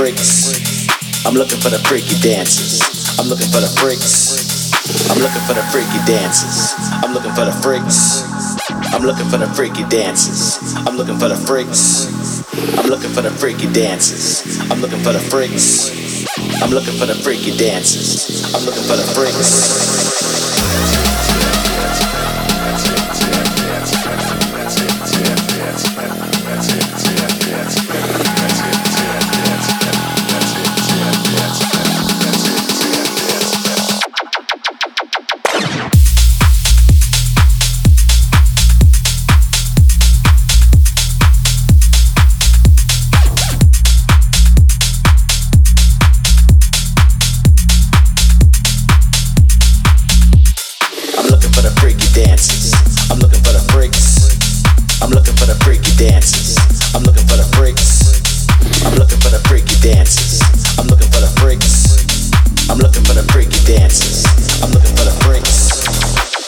freaks. I'm looking for the freaky dances. I'm looking for the freaks. I'm looking for the freaky dances. I'm looking for the freaks. I'm looking for the freaky dances. I'm looking for the freaks. I'm looking for the freaky dances. I'm looking for the freaks. I'm looking for the freaky dances. I'm looking for the freaks. dances. I'm looking for the freaks. I'm looking for the freaky dances. I'm looking for the freaks. I'm looking for the freaky dances. I'm looking for the freaks. I'm looking for the freaky dances. I'm looking for the freaks.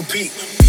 Did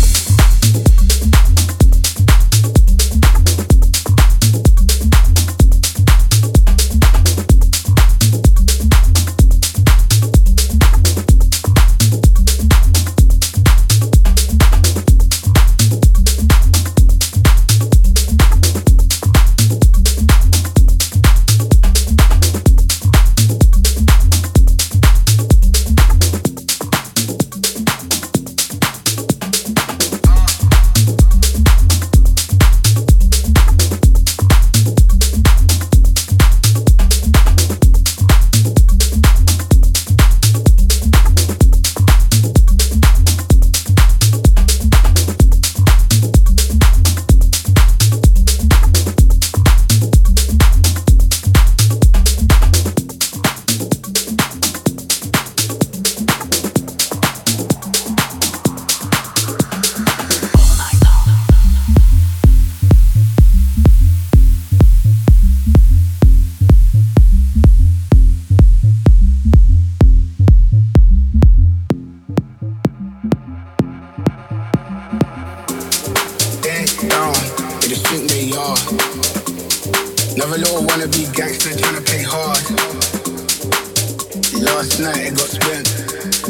Last night it got spent.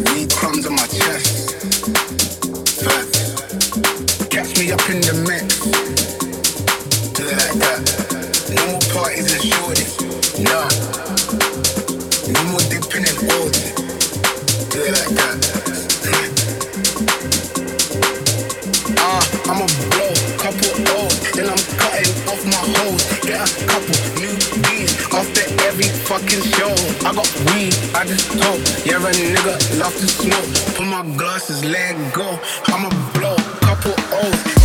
Need crumbs on my chest. Fat. Catch me up in the mix. Do it like that. No more parties and shorties. Nah. No more dipping in order. Do it like that. Ah, uh, I'm a blow, couple O's, then I'm cutting off my hose. Get a couple fucking show. I got weed, I just talk. Yeah, a nigga love to smoke. Put my glasses, let go. I'ma blow, couple O's.